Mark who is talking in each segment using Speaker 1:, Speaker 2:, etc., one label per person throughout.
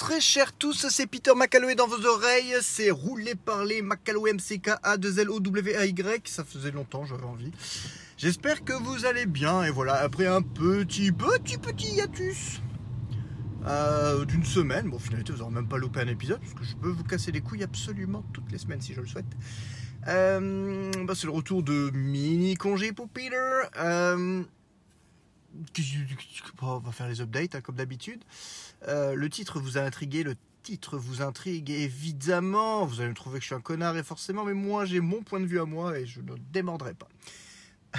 Speaker 1: Très chers tous, c'est Peter McCalloway dans vos oreilles, c'est Roulé Parler McCalloway MCK A 2 L O W A Y, ça faisait longtemps j'avais envie. J'espère que vous allez bien et voilà, après un petit petit petit hiatus euh, d'une semaine, bon finalement vous n'aurez même pas loupé un épisode parce que je peux vous casser les couilles absolument toutes les semaines si je le souhaite. Euh, bah, c'est le retour de mini congé pour Peter. Euh, on va faire les updates hein, comme d'habitude. Euh, le titre vous a intrigué, le titre vous intrigue évidemment. Vous allez me trouver que je suis un connard et forcément, mais moi j'ai mon point de vue à moi et je ne démordrai pas.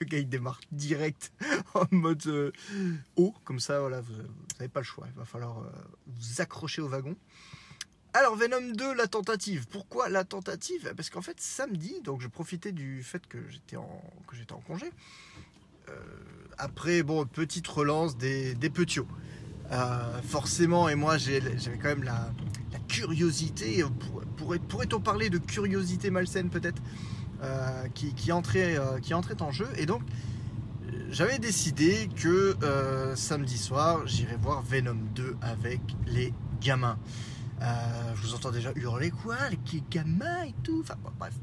Speaker 1: le gars il démarre direct en mode euh, haut, comme ça voilà, vous n'avez pas le choix. Il va falloir euh, vous accrocher au wagon. Alors Venom 2, la tentative. Pourquoi la tentative? Parce qu'en fait samedi, donc je profitais du fait que j'étais en, que j'étais en congé. Euh, après, bon, petite relance des, des petits euh, forcément, et moi j'avais quand même la, curiosité, pourrait, pourrait-on parler de curiosité malsaine peut-être, euh, qui, qui, entrait, en jeu. Et donc, j'avais décidé que samedi soir, j'irais voir Venom 2 avec les gamins. je vous entends déjà hurler quoi, les gamins et tout. Enfin, bref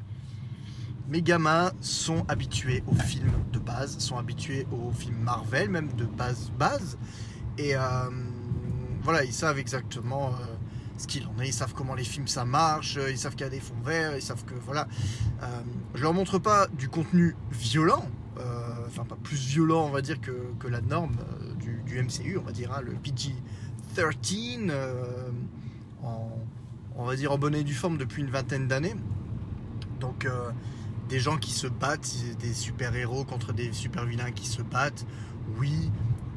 Speaker 1: mes gamins sont habitués aux films de base, sont habitués aux films Marvel, même de base base. Et euh, voilà, ils savent exactement euh, ce qu'il en est, ils savent comment les films ça marche, ils savent qu'il y a des fonds verts, ils savent que voilà. Euh, je leur montre pas du contenu violent, enfin pas plus violent on va dire que, la norme du, MCU, on va dire, hein, le PG-13, on va dire en bonne et due forme depuis une vingtaine d'années. Donc des gens qui se battent, des super-héros contre des super-vilains qui se battent. Oui,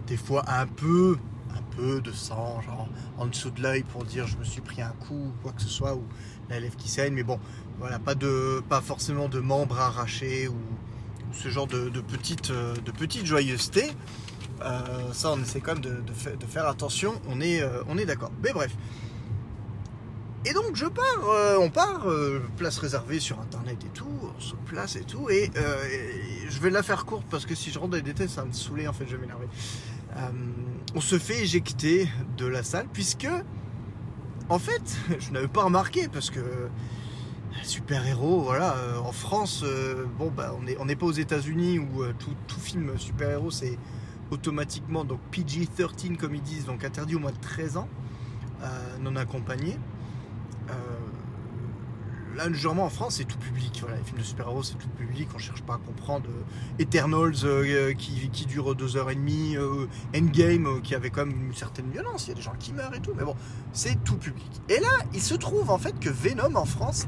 Speaker 1: des fois un peu, un peu de sang, genre en dessous de l'œil pour dire je me suis pris un coup ou quoi que ce soit, ou la lèvre qui saigne, mais bon, voilà, pas, forcément de membres arrachés ou, ce genre de, petites de joyeuseté. Euh, ça, on essaie quand même de, de faire attention, on est, euh, on est d'accord. Mais bref, et donc je pars, euh, on part, euh, place réservée sur internet et tout, on se place et tout, et, euh, je vais la faire courte parce que si je rentre dans les détails ça va me saouler en fait, je vais m'énerver. on se fait éjecter de la salle puisque, en fait, je n'avais pas remarqué parce que super-héros, voilà, en France, bon bah on n'est pas aux États-Unis où tout, tout, film super-héros c'est automatiquement donc PG-13 comme ils disent, donc interdit au moins de 13 ans, non accompagné. Euh, là, généralement en France, c'est tout public. Voilà, les films de super-héros, c'est tout public. On cherche pas à comprendre. Euh, Eternals euh, qui, qui, dure deux heures et demie. Endgame qui avait quand même une certaine violence. Il y a des gens qui meurent et tout. Mais bon, c'est tout public. Et là, il se trouve en fait que Venom en France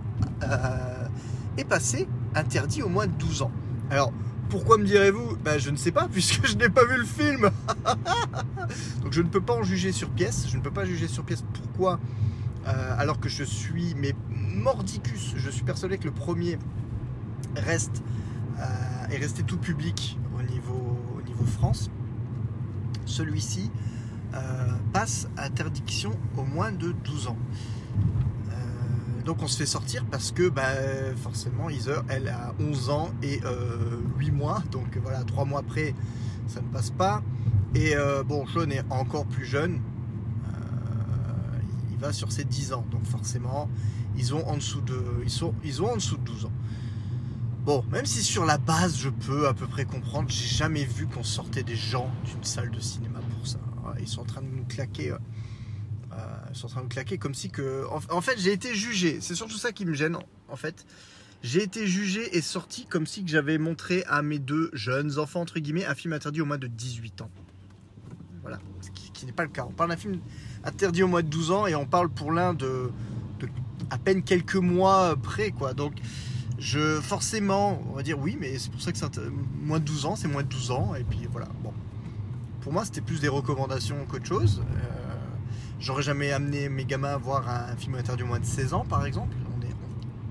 Speaker 1: est passé interdit au moins de 12 ans. Alors, pourquoi me direz-vous? Ben, Je ne sais pas, puisque je n'ai pas vu le film. Donc je ne peux pas en juger sur pièce. Je ne peux pas juger sur pièce pourquoi euh, alors que je suis, mais mordicus, je suis persuadé que le premier reste, euh, est resté tout public au niveau, au niveau France. Celui-ci euh, passe interdiction au moins de 12 ans. donc on se fait sortir parce que bah, forcément Heather, elle a 11 ans et 8 mois, donc voilà, 3 mois après, ça ne passe pas. Et bon, Sean est encore plus jeune, va sur ses 10 ans. Donc forcément, ils ont en dessous de, ils sont, ils ont en dessous de 12 ans. Bon, même si sur la base, je peux à peu près comprendre, j'ai jamais vu qu'on sortait des gens d'une salle de cinéma pour ça. Ils sont en train de nous claquer. Euh, euh, ils sont en train de nous claquer comme si que. En, fait, j'ai été jugé. C'est surtout ça qui me gêne. En fait, j'ai été jugé et sorti comme si que j'avais montré à mes deux jeunes enfants entre guillemets un film interdit au moins de 18 ans. Qui, n'est pas le cas. On parle d'un film interdit au moins de 12 ans et on parle pour l'un de, à peine quelques mois près quoi. Donc je forcément, on va dire oui, mais c'est pour ça que c'est moins de 12 ans, c'est moins de 12 ans et puis voilà. Bon. Pour moi, c'était plus des recommandations qu'autre chose. Euh, j'aurais jamais amené mes gamins à voir un, film interdit au moins de 16 ans par exemple. On est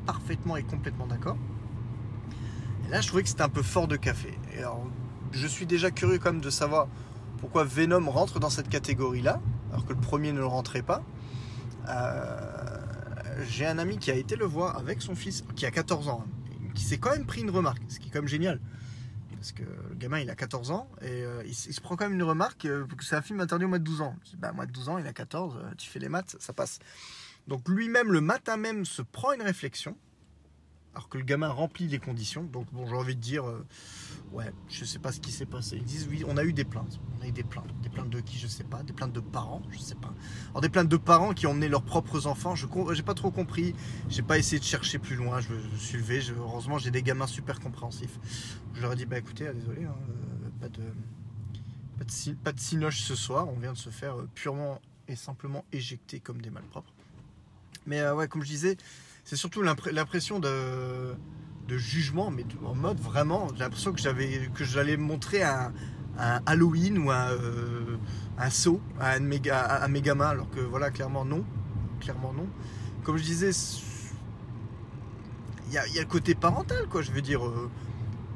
Speaker 1: parfaitement et complètement d'accord. Et là, je trouvais que c'était un peu fort de café. Alors, je suis déjà curieux quand même de savoir pourquoi Venom rentre dans cette catégorie-là alors que le premier ne le rentrait pas. Euh, j'ai un ami qui a été le voir avec son fils, qui a 14 ans, qui s'est quand même pris une remarque, ce qui est quand même génial. parce que le gamin il a 14 ans et euh, il, se prend quand même une remarque euh, que c'est un film interdit au moins de 12 ans. Bah, moins de 12 ans, il a 14, euh, tu fais les maths, ça passe. Donc lui-même, le matin même, se prend une réflexion, alors que le gamin remplit les conditions. Donc bon, j'ai envie de dire, euh, ouais, je sais pas ce qui s'est passé. Ils disent, oui, on a eu des plaintes. On a eu des plaintes. Des plaintes de qui, je sais pas. Des plaintes de parents, je sais pas. Alors des plaintes de parents qui ont emmené leurs propres enfants, je n'ai pas trop compris. J'ai pas essayé de chercher plus loin. Je, je suis levé. heureusement, j'ai des gamins super compréhensifs. Je leur ai dit, bah écoutez, ah, désolé, hein, euh, pas de, pas de, pas de cinoche ce soir. On vient de se faire euh, purement et simplement éjecter comme des malpropres. Mais euh, ouais, comme je disais, c'est surtout l'impression de, de jugement, mais en mode vraiment, j'ai l'impression que j'avais que j'allais montrer un, Halloween ou un, euh, un saut à un, de mes ga- à mes gamins, alors que voilà, clairement non. Clairement non. Comme je disais, il y a, il y a le côté parental, quoi. Je veux dire, euh,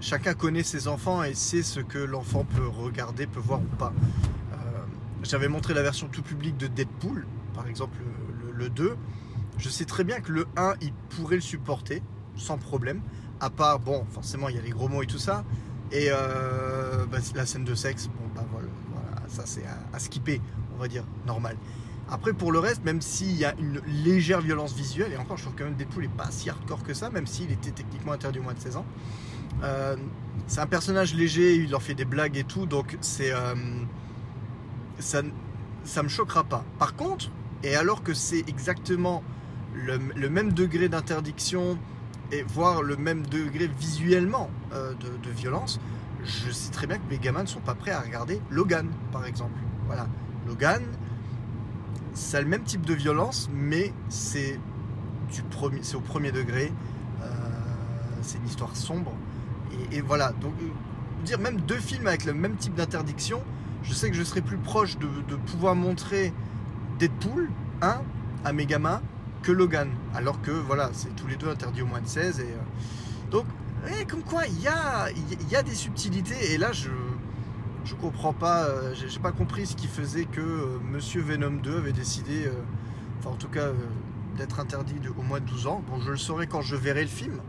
Speaker 1: chacun connaît ses enfants et sait ce que l'enfant peut regarder, peut voir ou pas. Euh, J'avais montré la version tout public de Deadpool, par exemple le, le- le 2. Je sais très bien que le 1, il pourrait le supporter, sans problème. À part, bon, forcément, il y a les gros mots et tout ça. Et euh, bah, la scène de sexe, bon, bah voilà, ça c'est à, skipper, on va dire, normal. Après, pour le reste, même s'il y a une légère violence visuelle, et encore, je trouve quand même Deadpool n'est pas si hardcore que ça, même s'il était techniquement interdit au moins de 16 ans. Euh, c'est un personnage léger, il leur fait des blagues et tout, donc c'est. euh, ça, ça me choquera pas. Par contre, et alors que c'est exactement le, même degré d'interdiction et voire le même degré visuellement euh, de, violence, je sais très bien que mes gamins ne sont pas prêts à regarder Logan, par exemple. Voilà, Logan, ça a le même type de violence, mais c'est du premier, c'est au premier degré. euh, c'est une histoire sombre. Et, voilà, donc euh, dire même deux films avec le même type d'interdiction, je sais que je serais plus proche de, pouvoir montrer Deadpool 1 à mes gamins que Logan. Alors que voilà, c'est tous les deux interdits au moins de 16. Et, euh, donc, ouais, comme quoi, il y a, des subtilités. Et là, je je comprends pas, euh, j'ai pas compris ce qui faisait que euh, Monsieur Venom 2 avait décidé, euh, enfin en tout cas, d'être interdit au moins de 12 ans. Bon, je le saurai quand je verrai le film.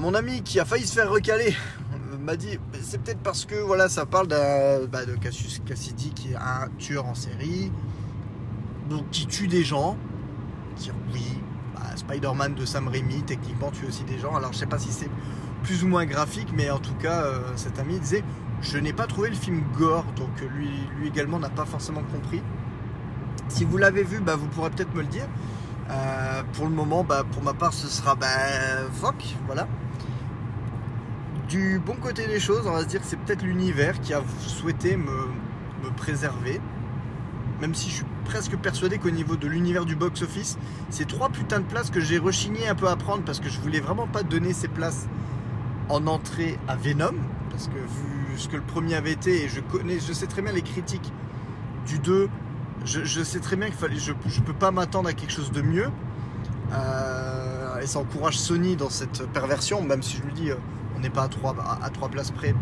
Speaker 1: Mon ami qui a failli se faire recaler m'a dit c'est peut-être parce que voilà ça parle bah, de Cassius Cassidy qui est un tueur en série donc qui tue des gens dire oui bah, Spider-Man de Sam Raimi techniquement tue aussi des gens alors je sais pas si c'est plus ou moins graphique mais en tout cas euh, cet ami disait je n'ai pas trouvé le film gore donc euh, lui, également n'a pas forcément compris si vous l'avez vu bah, vous pourrez peut-être me le dire euh, pour le moment, bah, pour ma part, ce sera bah, voilà. Du bon côté des choses, on va se dire que c'est peut-être l'univers qui a souhaité me, me préserver. Même si je suis presque persuadé qu'au niveau de l'univers du box-office, c'est trois putains de places que j'ai rechigné un peu à prendre parce que je voulais vraiment pas donner ces places en entrée à Venom. Parce que vu ce que le premier avait été, et je connais, je sais très bien les critiques du 2, je, sais très bien qu'il fallait, je, je peux pas m'attendre à quelque chose de mieux. Euh, et ça encourage Sony dans cette perversion, même si je lui dis, euh, on n'est pas à trois, à trois places près.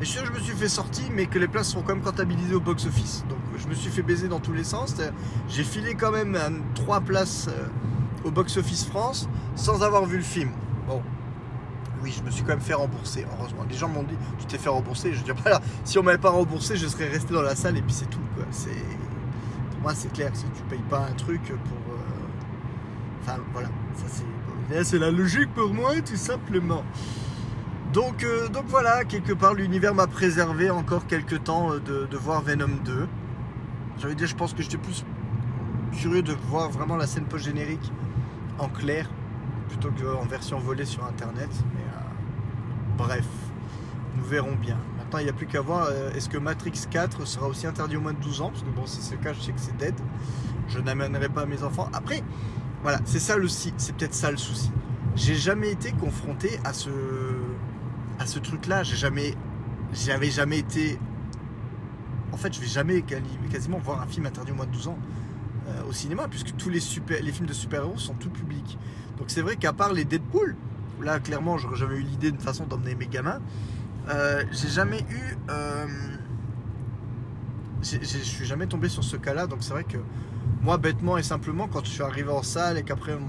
Speaker 1: Et je suis sûr que je me suis fait sortir, mais que les places sont quand même comptabilisées au box-office. Donc je me suis fait baiser dans tous les sens. J'ai filé quand même euh, trois places euh, au box-office France sans avoir vu le film. Bon. Oui, je me suis quand même fait rembourser, heureusement. Les gens m'ont dit, tu t'es fait rembourser. Je dire, voilà, si on m'avait pas remboursé, je serais resté dans la salle et puis c'est tout. Quoi. Pour moi, c'est clair. Si tu payes pas un truc pour. euh, Enfin, voilà. Ça, c'est... C'est la logique pour moi, tout simplement. Donc, euh, donc voilà, quelque part, l'univers m'a préservé encore quelques temps euh, de, voir Venom 2. J'avais dit, je pense que j'étais plus curieux de voir vraiment la scène post-générique en clair plutôt qu'en version volée sur internet. Mais euh, bref, nous verrons bien. Maintenant, il n'y a plus qu'à voir est-ce que Matrix 4 sera aussi interdit au moins de 12 ans? Parce que bon, si c'est le cas, je sais que c'est dead. Je n'amènerai pas mes enfants. Après, voilà, c'est ça le si- c'est peut-être ça le souci. J'ai jamais été confronté à ce à ce truc-là. J'ai jamais j'avais jamais été en fait, je vais jamais quasiment voir un film interdit au moins de 12 ans euh, au cinéma, puisque tous les, super, les films de super-héros sont tout publics. Donc c'est vrai qu'à part les Deadpool, où là clairement j'aurais jamais eu l'idée de façon d'emmener mes gamins, euh, j'ai jamais eu. euh, je suis jamais tombé sur ce cas-là, donc c'est vrai que moi, bêtement et simplement, quand je suis arrivé en salle et qu'après mon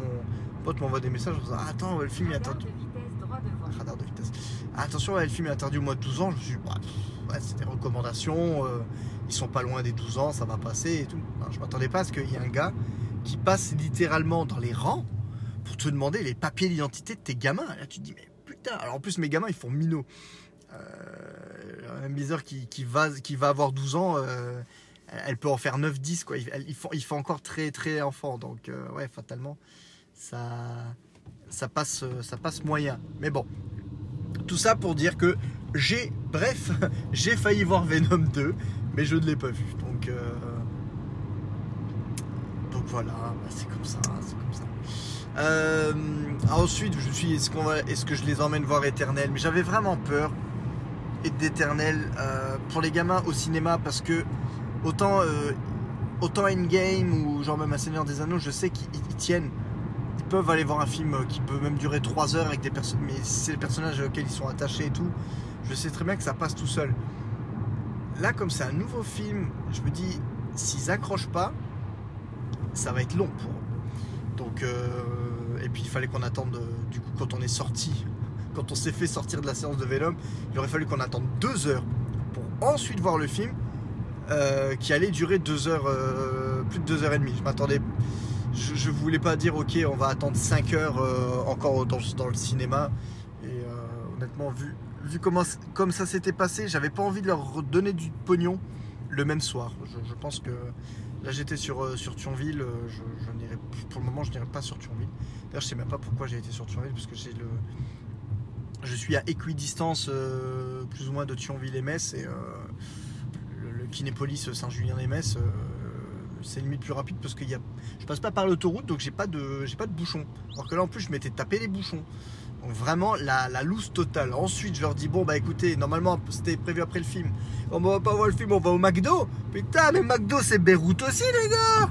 Speaker 1: pote m'envoie des messages en disant Attends, le film il est
Speaker 2: Radar
Speaker 1: interdit. Attention, le film interdit au moins de 12 ans. Je me suis dit, c'est des recommandations, euh, ils sont pas loin des 12 ans, ça va passer et tout. je m'attendais pas à ce qu'il y ait un gars qui passe littéralement dans les rangs pour te demander les papiers d'identité de tes gamins. là, tu te dis, mais putain, alors en plus, mes gamins, ils font minot. Euh, un bizarre qui, qui, va, avoir 12 ans, euh, elle peut en faire 9-10, quoi. Il, faut, encore très, très enfant. Donc, euh, ouais, fatalement, ça passe moyen. Mais bon, ça pour dire que j'ai, bref, j'ai failli voir Venom 2, mais je ne l'ai pas vu. Donc, donc voilà, bah, c'est comme ça, c'est comme ça. Euh, ensuite, je suis, est-ce, qu'on va, est-ce que je les emmène voir Éternel Mais j'avais vraiment peur d'Éternel euh, pour les gamins au cinéma parce que autant, euh, autant Endgame ou genre même un Seigneur des Anneaux, je sais qu'ils tiennent. Peuvent aller voir un film qui peut même durer 3 heures avec des personnes, mais c'est les personnages auxquels ils sont attachés et tout. Je sais très bien que ça passe tout seul. Là, comme c'est un nouveau film, je me dis, s'ils accrochent pas, ça va être long pour eux. Donc, euh, et puis il fallait qu'on attende, euh, du coup, quand on est sorti, quand on s'est fait sortir de la séance de Venom, il aurait fallu qu'on attende deux heures pour ensuite voir le film euh, qui allait durer deux heures, plus de deux heures et demie. Je m'attendais, je, voulais pas dire ok, on va attendre cinq heures encore dans, le cinéma. Et honnêtement, vu, comment, comme ça s'était passé, j'avais pas envie de leur donner du pognon le même soir. je pense que Là, j'étais sur, euh, Thionville. Euh, pour le moment, je n'irai pas sur Thionville. D'ailleurs, je sais même pas pourquoi j'ai été sur Thionville, parce que je suis à équidistance euh, plus ou moins de Thionville et Metz. Et le, le, Kinépolis Saint-Julien et Metz, c'est limite plus rapide parce que y a, je passe pas par l'autoroute, donc j'ai pas de, j'ai pas de bouchons. Alors que là, en plus, je m'étais tapé les bouchons. Donc vraiment la, la loose totale. Ensuite, je leur dis bon bah écoutez, normalement c'était prévu après le film. On va pas voir le film, on va au McDo. Putain, mais McDo c'est Beyrouth aussi les gars.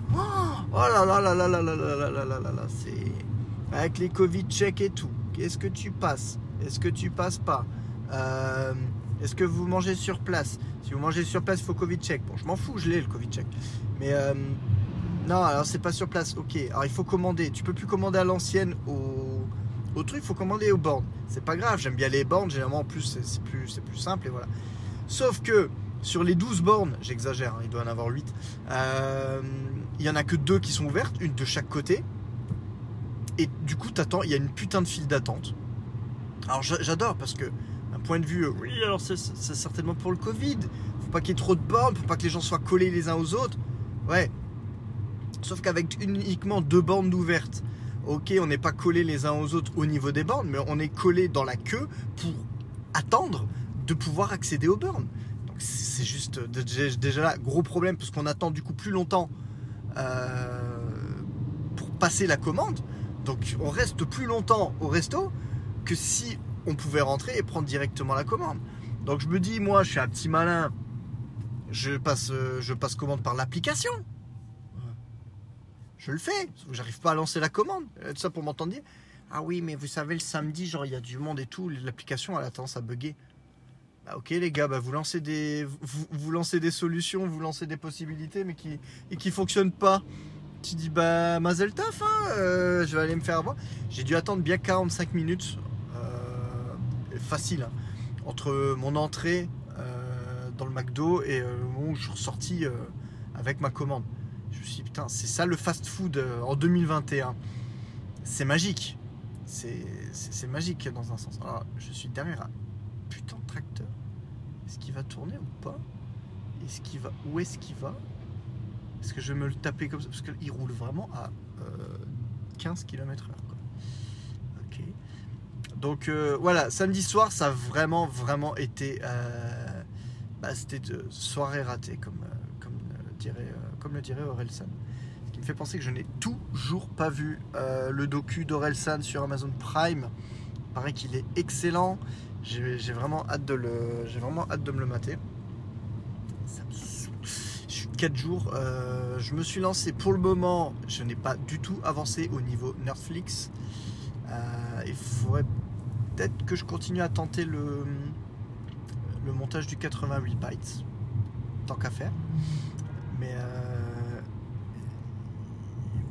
Speaker 1: Oh là là là là là là là là là là là là, c'est avec les Covid check et tout. Qu'est-ce que tu passes Est-ce que tu passes pas euh, Est-ce que vous mangez sur place Si vous mangez sur place, il faut Covid check. Bon, je m'en fous, je l'ai le Covid check. Mais euh, non, alors c'est pas sur place. Ok, alors il faut commander. Tu peux plus commander à l'ancienne au au truc, il faut commander aux bornes. C'est pas grave, j'aime bien les bornes, généralement en plus c'est plus, plus simple et voilà. Sauf que sur les 12 bornes, j'exagère, hein, il doit en avoir 8, euh, il y en a que deux qui sont ouvertes, une de chaque côté. Et du coup, t'attends, il y a une putain de file d'attente. Alors j'adore parce que, un point de vue, euh, oui, alors c'est certainement pour le Covid. Faut pas qu'il y ait trop de bornes, faut pas que les gens soient collés les uns aux autres. Ouais. Sauf qu'avec uniquement deux bornes ouvertes, ok, on n'est pas collés les uns aux autres au niveau des bornes, mais on est collés dans la queue pour attendre de pouvoir accéder aux bornes. Donc c'est juste déjà là, gros problème, parce qu'on attend du coup plus longtemps euh, pour passer la commande. Donc on reste plus longtemps au resto que si on pouvait rentrer et prendre directement la commande. Donc je me dis, moi je suis un petit malin, je passe, je passe commande par l'application je le fais. J'arrive pas à lancer la commande. Euh, tout ça pour m'entendre dire Ah oui, mais vous savez, le samedi, genre, il y a du monde et tout. L'application, elle a tendance à bugger. Bah, ok, les gars, bah, vous, lancez des, vous, lancez des solutions, vous lancez des possibilités, mais qui et qui fonctionnent pas. Tu dis Bah, Mazel Taf, hein, euh, je vais aller me faire avoir. J'ai dû attendre bien 45 minutes. Euh, facile. Hein, entre mon entrée dans le McDo et le moment où je suis ressorti avec ma commande. Je me suis dit, putain, c'est ça le fast-food euh, en 2021. C'est magique. C'est magique dans un sens. Alors, je suis derrière un putain de tracteur. Est-ce qu'il va tourner ou pas? Est-ce qu'il va Où est-ce qu'il va? Est-ce que je vais me le taper comme ça? Parce qu'il roule vraiment à 15 km/h. Ok. Donc euh, voilà, samedi soir, ça a vraiment, vraiment été. Euh, bah, C'était soirée ratée, comme, comme dirait comme le dirait Orelsan. Ce qui me fait penser que je n'ai toujours pas vu euh, le docu d'Orelsan sur Amazon Prime. Il paraît qu'il est excellent. J'ai vraiment hâte de de me le mater. Ça me Je suis 4 jours. Euh, je me suis lancé pour le moment. Je n'ai pas du tout avancé au niveau Netflix. Euh, il faudrait peut-être que je continue à tenter le, le montage du 88 bytes. Tant qu'à faire. Mais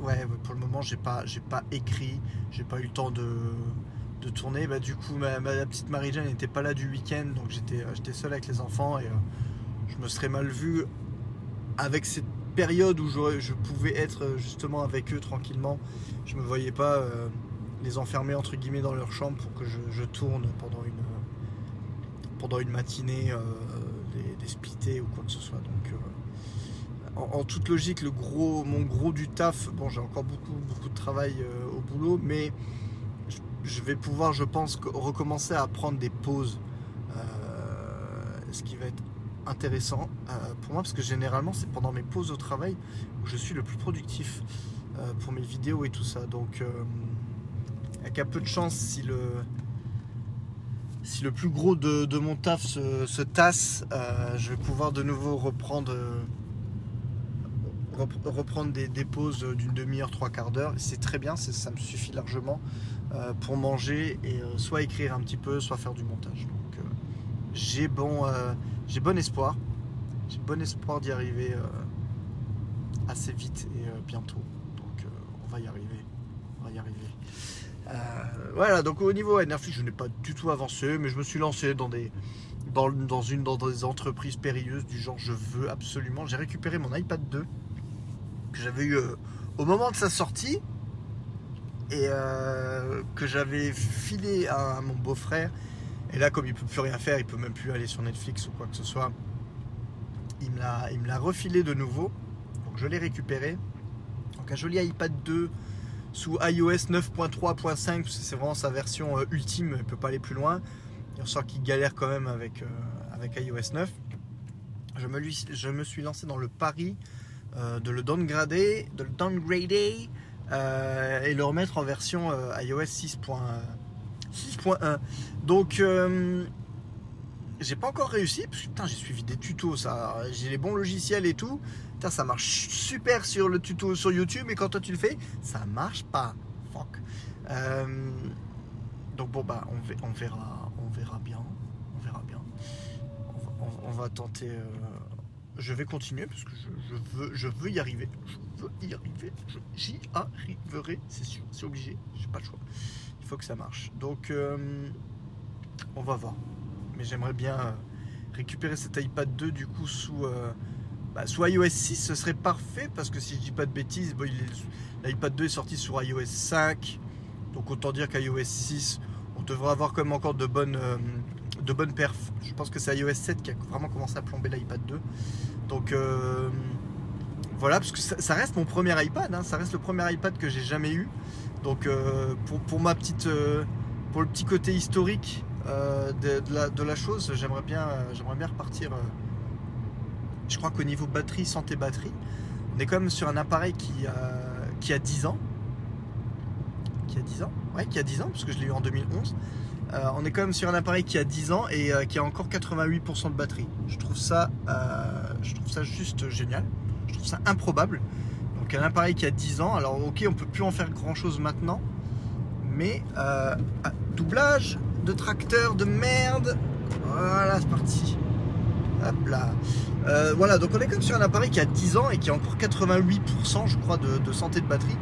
Speaker 1: ouais, pour le moment, j'ai pas, j'ai pas écrit, j'ai pas eu le temps de, de tourner. Bah, du coup, ma, petite Marie-Jeanne n'était pas là du week-end, donc j'étais euh, j'étais seul avec les enfants et euh, je me serais mal vu avec cette période où je pouvais être euh, justement avec eux tranquillement. Je me voyais pas euh, les enfermer entre guillemets dans leur chambre pour que je, je tourne pendant une, pendant une matinée, euh, des, des splittés ou quoi que ce soit. Donc, euh, en, toute logique, le gros, mon gros du taf, bon, j'ai encore beaucoup, beaucoup de travail euh, au boulot, mais je, je vais pouvoir, je pense, co- recommencer à prendre des pauses, ce qui va être intéressant pour moi, parce que généralement, c'est pendant mes pauses au travail où je suis le plus productif pour mes vidéos et tout ça. Donc, avec un peu de chance, si le si le plus gros de, mon taf se, se tasse, euh, je vais pouvoir de nouveau reprendre, euh, des, pauses d'une demi-heure, trois quarts d'heure. C'est très bien, ça me suffit largement euh, pour manger et soit écrire un petit peu, soit faire du montage. J'ai bon, j'ai bon espoir. J'ai bon espoir d'y arriver assez vite et bientôt. Donc on va y arriver. On va y arriver. Euh, voilà, donc au niveau Netflix, je n'ai pas du tout avancé, mais je me suis lancé dans des dans, une dans des entreprises périlleuses du genre je veux absolument. J'ai récupéré mon iPad 2 que j'avais eu euh, au moment de sa sortie et euh, que j'avais filé à, mon beau-frère. Et là, comme il peut plus rien faire, il peut même plus aller sur Netflix ou quoi que ce soit, il l'a il me l'a refilé de nouveau. Donc je l'ai récupéré. Donc un joli iPad 2 sous iOS 9.3.5 parce que c'est vraiment sa version euh, ultime, il ne peut pas aller plus loin. Il ressort qu'il galère quand même avec, euh, avec iOS 9. Je me, je me suis lancé dans le pari euh, de le downgrader, de le et le remettre en version iOS 6.1. 6.1. Donc j'ai pas encore réussi parce que putain, j'ai suivi des tutos, j'ai les bons logiciels et tout. Ça marche super sur le tuto sur YouTube, mais quand toi tu le fais, ça marche pas. Fuck. Euh, donc bon bah on, ve- on verra, on verra bien, on verra bien. On va, tenter. euh, je vais continuer parce que je, veux, je veux y arriver. Je veux y arriver. J'y arriverai, c'est sûr, c'est obligé. J'ai pas le choix. Il faut que ça marche. Donc euh, on va voir. Mais j'aimerais bien récupérer cet iPad 2 du coup sous. Bah, sous iOS 6, ce serait parfait parce que si je dis pas de bêtises, l'iPad 2 est sorti sur iOS 5, donc autant dire qu'iOS 6, on devrait avoir quand même encore de bonnes, euh, de bonnes perfs. Je pense que c'est iOS 7 qui a vraiment commencé à plomber l'iPad 2. Donc euh, voilà, parce que ça, reste mon premier iPad, hein, ça reste le premier iPad que j'ai jamais eu. Donc euh, pour, pour ma petite, euh, pour le petit côté historique de, de la, de la chose, j'aimerais bien, j'aimerais bien repartir. Je crois qu'au niveau batterie, santé batterie, on est quand même sur un appareil qui a, qui a 10 ans. Qui a 10 ans? Ouais, qui a 10 ans, parce que je l'ai eu en 2011. Euh, on est quand même sur un appareil qui a 10 ans et euh, qui a encore 88% de batterie. Je trouve ça, euh, je trouve ça juste génial. Je trouve ça improbable. Donc un appareil qui a 10 ans, alors ok, on peut plus en faire grand chose maintenant, mais doublage de tracteur de merde. Voilà, c'est parti. Hop là. Euh, voilà, donc on est comme sur un appareil qui a 10 ans et qui a encore 88% je crois de, santé de batterie.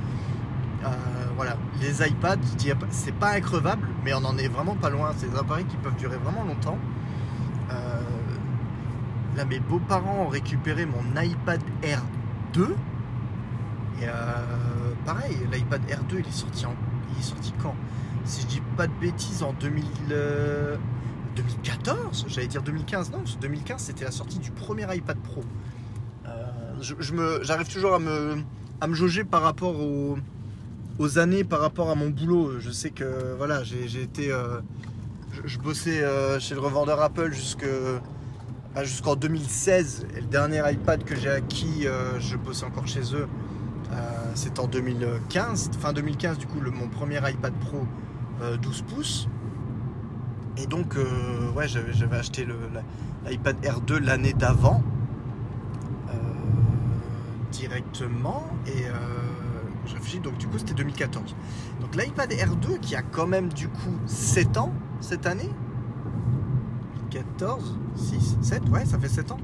Speaker 1: Euh, voilà, les iPads, c'est pas increvable, mais on en est vraiment pas loin. C'est des appareils qui peuvent durer vraiment longtemps. Euh, là, mes beaux-parents ont récupéré mon iPad Air 2. Et pareil, l'iPad Air 2, il est sorti en, il est sorti quand? Si je dis pas de bêtises, en 2000, euh, 2014, j'allais dire 2015, non, parce que 2015 c'était la sortie du premier iPad Pro. Euh, j'arrive toujours à me, à me jauger par rapport aux, aux années, par rapport à mon boulot. Je sais que voilà, j'ai, été, euh, je, bossais euh, chez le revendeur Apple jusque, bah, jusqu'en 2016. Et le dernier iPad que j'ai acquis, je bossais encore chez eux. C'est en 2015, fin 2015 du coup le, mon premier iPad Pro euh, 12 pouces. Et donc euh, ouais j'avais, acheté l'iPad Air 2 l'année d'avant euh, directement et euh, je réfléchis donc du coup c'était 2014. Donc l'iPad Air 2 qui a quand même du coup 7 ans cette année? 14, 6, 7, ouais ça fait 7 ans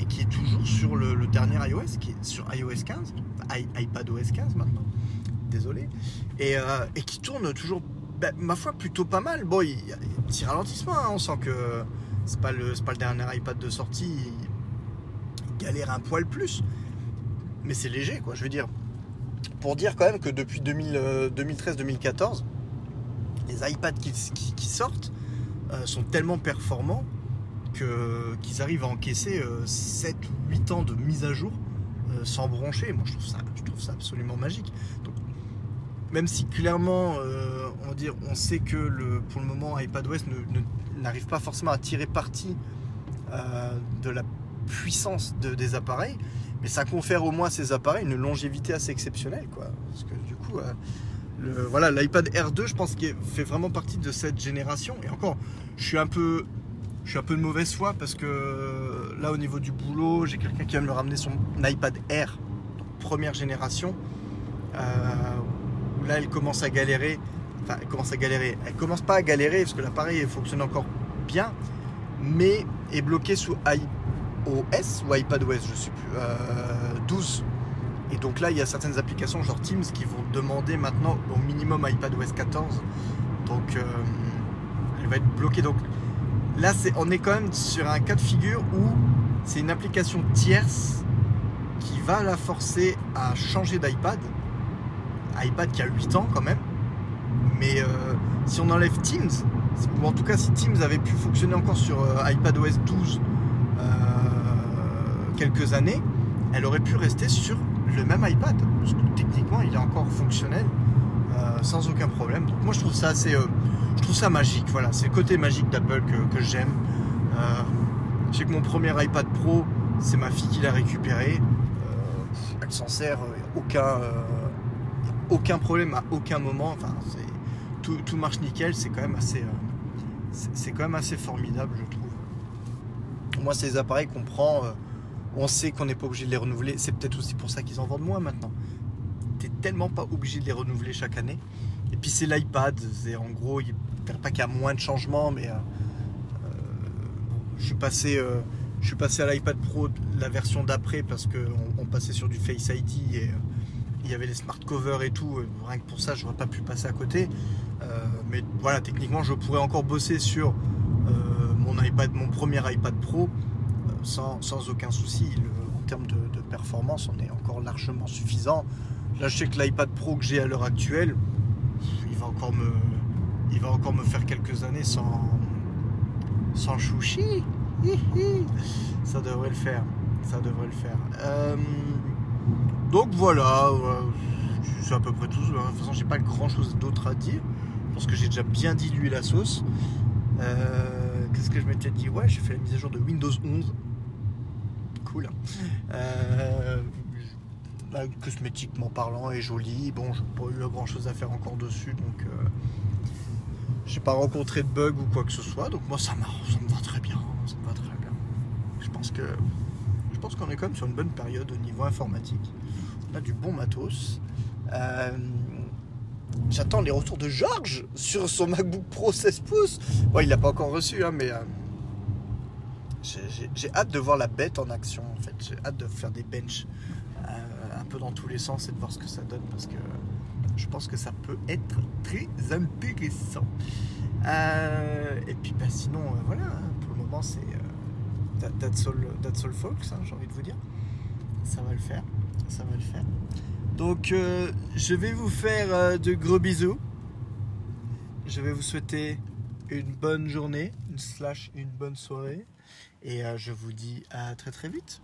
Speaker 1: et qui est toujours sur le, dernier iOS, qui est sur iOS 15, i- iPad OS 15 maintenant, désolé, et, et qui tourne toujours ben, ma foi, plutôt pas mal. Bon, il y a des petits ralentissements, hein. on sent que c'est pas, le, pas le dernier iPad de sortie, il galère un poil plus. Mais c'est léger, quoi, je veux dire. Pour dire quand même que depuis 2013-2014, les iPads qui, sortent euh, sont tellement performants qu'ils arrivent à encaisser 7 ou 8 ans de mise à jour euh, sans broncher. Moi, je trouve ça, je trouve ça absolument magique. Même si clairement, euh, on, dire, on sait que pour le moment, iPadOS n'arrive pas forcément à tirer parti de la puissance de, des appareils, mais ça confère au moins à ces appareils une longévité assez exceptionnelle. Parce que du coup, voilà, l'iPad R2, je pense qu'il fait vraiment partie de cette génération. Et encore, je suis un peu, de mauvaise foi parce que là, au niveau du boulot, j'ai quelqu'un qui vient me ramener son iPad Air, première génération, euh, où là, elle commence à galérer. Enfin, elle commence à galérer. Elle commence pas à galérer parce que l'appareil fonctionne encore bien, mais est bloqué sous iOS ou iPadOS, je sais plus, 12 euh, et donc là, il y a certaines applications genre Teams qui vont demander maintenant au minimum iPadOS 14. Donc euh, elle va être bloquée. Donc là, on est quand même sur un cas de figure où c'est une application tierce qui va la forcer à changer d'iPad. iPad qui a 8 ans quand même. Mais euh, si on enlève Teams, ou en tout cas si Teams avait pu fonctionner encore sur euh, iPadOS 12 quelques années, elle aurait pu rester sur le même iPad. Parce que techniquement, il est encore fonctionnel euh, sans aucun problème. Donc moi, je trouve ça assez, euh, je trouve ça magique. Voilà, c'est le côté magique d'Apple que, j'aime. Euh, je sais que mon premier iPad Pro, c'est ma fille qui l'a récupéré. elle s'en sert, aucun, aucun problème à aucun moment. Enfin, tout, tout, marche nickel. C'est quand même assez, c'est quand même assez formidable, je trouve. Moi, ces appareils qu'on prend on sait qu'on n'est pas obligé de les renouveler. C'est peut-être aussi pour ça qu'ils en vendent moins maintenant. Tu n'es tellement pas obligé de les renouveler chaque année. Et puis c'est l'iPad. En gros, il pas qu'il y a moins de changements, mais euh, euh, je suis passé. Euh, je suis passé à l'iPad Pro, la version d'après, parce qu'on on passait sur du Face ID et il y avait les smart covers et tout. Rien que pour ça, je n'aurais pas pu passer à côté. Mais voilà, techniquement, je pourrais encore bosser sur mon iPad, mon premier iPad Pro sans, aucun souci. en termes de, performance, on est encore largement suffisant. Là, je sais que l'iPad Pro que j'ai à l'heure actuelle, il va encore me, il va encore me faire quelques années sans, sans chouchi. Ça devrait le faire. Ça devrait le faire. Euh, donc voilà, c'est à peu près tout. De toute façon, j'ai pas grand chose d'autre à dire. Que j'ai déjà bien dilué la sauce. Euh, qu'est-ce que je m'étais dit? Ouais, j'ai fait la mise à jour de Windows 11 cool. Euh, bah, cosmétiquement parlant, et joli. Bon, j'ai pas eu grand chose à faire encore dessus, donc euh, j'ai pas rencontré de bug ou quoi que ce soit. Donc moi, ça, ça me va très bien. Ça me va très bien. Je pense que je pense qu'on est quand même sur une bonne période au niveau informatique. On a du bon matos. Euh, j'attends les retours de Georges sur son MacBook Pro 16 pouces. Bon, il l'a pas encore reçu, hein, mais j'ai hâte de voir la bête en action en fait. J'ai hâte de faire des benches euh, un peu dans tous les sens et de voir ce que ça donne parce que je pense que ça peut être très intéressant. Euh, et puis bah, sinon, euh, voilà, hein, pour le moment c'est that's, all, folks, hein, j'ai envie de vous dire. Ça va le faire, ça va le faire. Donc je vais vous faire de gros bisous. Je vais vous souhaiter une bonne journée, une bonne soirée. Et euh, je vous dis à très très vite.